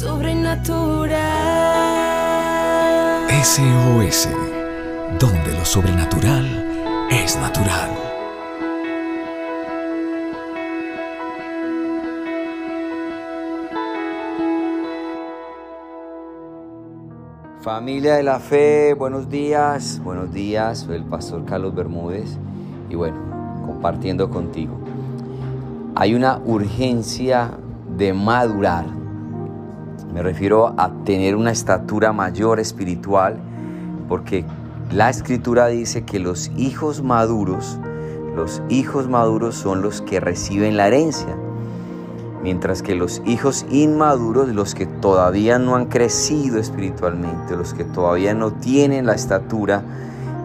sobrenatural. SOS, donde lo sobrenatural es natural. Familia de la fe, buenos días, buenos días, soy el pastor Carlos Bermúdez y bueno, compartiendo contigo. Hay una urgencia de madurar, me refiero a tener una estatura mayor espiritual, porque la escritura dice que los hijos maduros, los hijos maduros son los que reciben la herencia mientras que los hijos inmaduros, los que todavía no han crecido espiritualmente, los que todavía no tienen la estatura,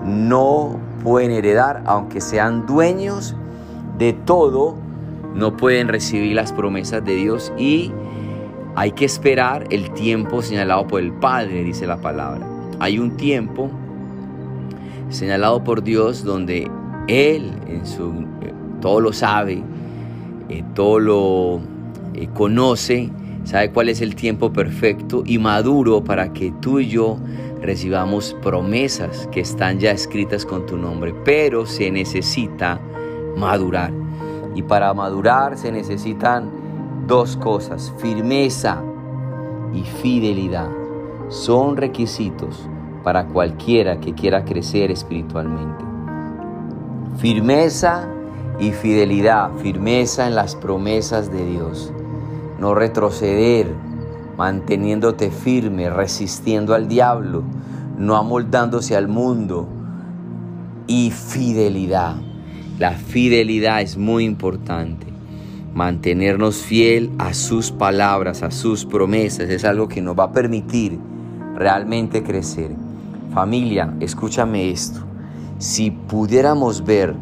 no pueden heredar, aunque sean dueños de todo, no pueden recibir las promesas de Dios y hay que esperar el tiempo señalado por el Padre, dice la palabra. Hay un tiempo señalado por Dios donde Él en su, eh, todo lo sabe, eh, todo lo eh, conoce, sabe cuál es el tiempo perfecto y maduro para que tú y yo recibamos promesas que están ya escritas con tu nombre, pero se necesita madurar. Y para madurar se necesitan dos cosas, firmeza y fidelidad. Son requisitos para cualquiera que quiera crecer espiritualmente. Firmeza y fidelidad, firmeza en las promesas de Dios no retroceder, manteniéndote firme, resistiendo al diablo, no amoldándose al mundo. Y fidelidad. La fidelidad es muy importante. Mantenernos fiel a sus palabras, a sus promesas, es algo que nos va a permitir realmente crecer. Familia, escúchame esto. Si pudiéramos ver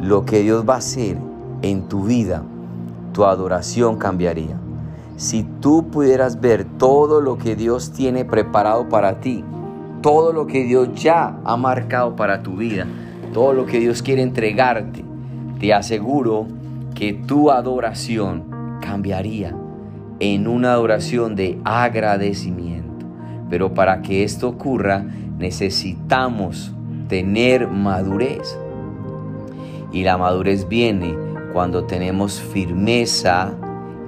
lo que Dios va a hacer en tu vida, tu adoración cambiaría si tú pudieras ver todo lo que Dios tiene preparado para ti, todo lo que Dios ya ha marcado para tu vida, todo lo que Dios quiere entregarte, te aseguro que tu adoración cambiaría en una adoración de agradecimiento. Pero para que esto ocurra necesitamos tener madurez. Y la madurez viene cuando tenemos firmeza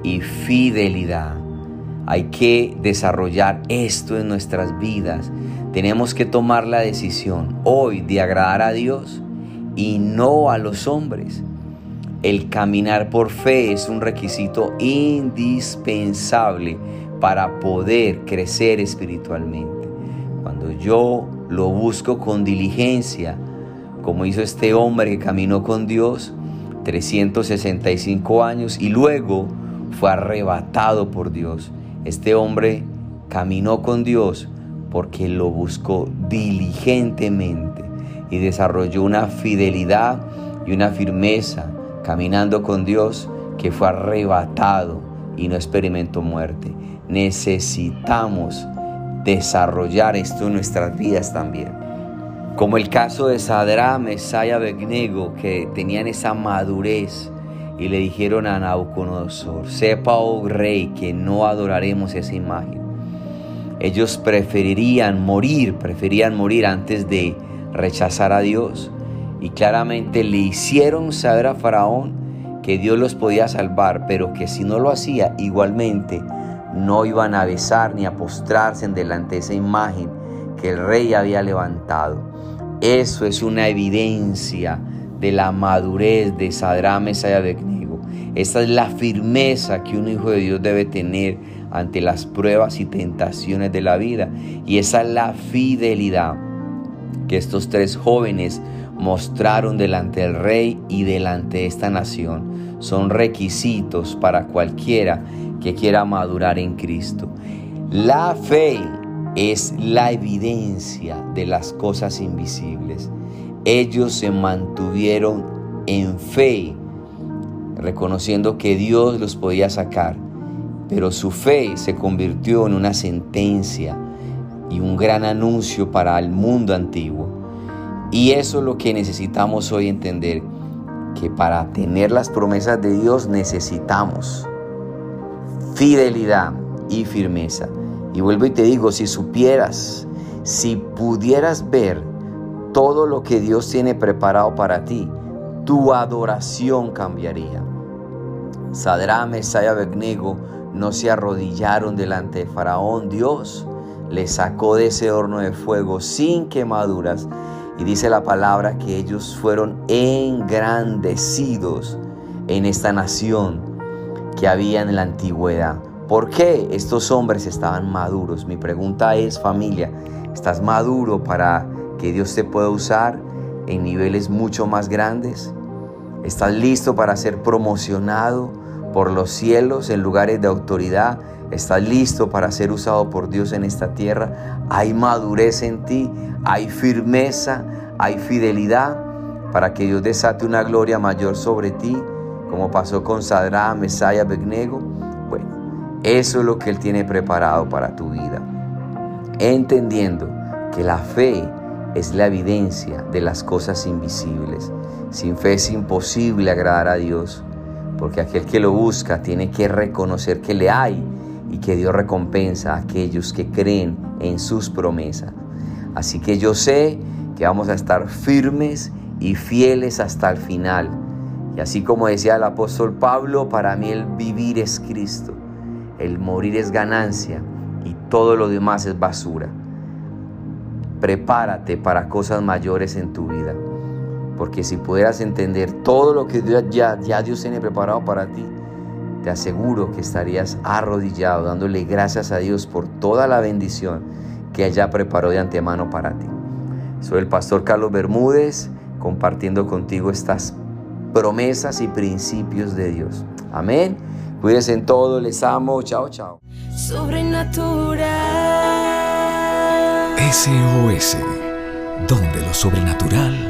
y fidelidad. Hay que desarrollar esto en nuestras vidas. Tenemos que tomar la decisión hoy de agradar a Dios y no a los hombres. El caminar por fe es un requisito indispensable para poder crecer espiritualmente. Cuando yo lo busco con diligencia, como hizo este hombre que caminó con Dios 365 años y luego fue arrebatado por Dios. Este hombre caminó con Dios porque lo buscó diligentemente y desarrolló una fidelidad y una firmeza caminando con Dios que fue arrebatado y no experimentó muerte. Necesitamos desarrollar esto en nuestras vidas también. Como el caso de Sadra, Mesaya, Begnego, que tenían esa madurez y le dijeron a Nabucodonosor, sepa, oh rey, que no adoraremos esa imagen. Ellos preferirían morir, preferían morir antes de rechazar a Dios. Y claramente le hicieron saber a Faraón que Dios los podía salvar, pero que si no lo hacía, igualmente no iban a besar ni a postrarse en delante de esa imagen que el rey había levantado. Eso es una evidencia de la madurez de Sadrán, Mesaya de esta es la firmeza que un hijo de Dios debe tener ante las pruebas y tentaciones de la vida. Y esa es la fidelidad que estos tres jóvenes mostraron delante del rey y delante de esta nación. Son requisitos para cualquiera que quiera madurar en Cristo. La fe es la evidencia de las cosas invisibles. Ellos se mantuvieron en fe reconociendo que Dios los podía sacar, pero su fe se convirtió en una sentencia y un gran anuncio para el mundo antiguo. Y eso es lo que necesitamos hoy entender, que para tener las promesas de Dios necesitamos fidelidad y firmeza. Y vuelvo y te digo, si supieras, si pudieras ver todo lo que Dios tiene preparado para ti, tu adoración cambiaría. Sadrá, Mesaya, Abednego no se arrodillaron delante de Faraón. Dios les sacó de ese horno de fuego sin quemaduras. Y dice la palabra que ellos fueron engrandecidos en esta nación que había en la antigüedad. ¿Por qué estos hombres estaban maduros? Mi pregunta es, familia, ¿estás maduro para que Dios te pueda usar en niveles mucho más grandes? ¿Estás listo para ser promocionado por los cielos en lugares de autoridad? ¿Estás listo para ser usado por Dios en esta tierra? ¿Hay madurez en ti? ¿Hay firmeza? ¿Hay fidelidad para que Dios desate una gloria mayor sobre ti? Como pasó con Sadra, Mesaya, Begnego. Bueno, eso es lo que Él tiene preparado para tu vida. Entendiendo que la fe es la evidencia de las cosas invisibles. Sin fe es imposible agradar a Dios, porque aquel que lo busca tiene que reconocer que le hay y que Dios recompensa a aquellos que creen en sus promesas. Así que yo sé que vamos a estar firmes y fieles hasta el final. Y así como decía el apóstol Pablo, para mí el vivir es Cristo, el morir es ganancia y todo lo demás es basura. Prepárate para cosas mayores en tu vida. Porque si pudieras entender todo lo que ya, ya Dios tiene preparado para ti, te aseguro que estarías arrodillado dándole gracias a Dios por toda la bendición que ella preparó de antemano para ti. Soy el pastor Carlos Bermúdez compartiendo contigo estas promesas y principios de Dios. Amén. Cuídense en todo, les amo. Chao, chao. Sobrenatural. SOS, donde lo sobrenatural.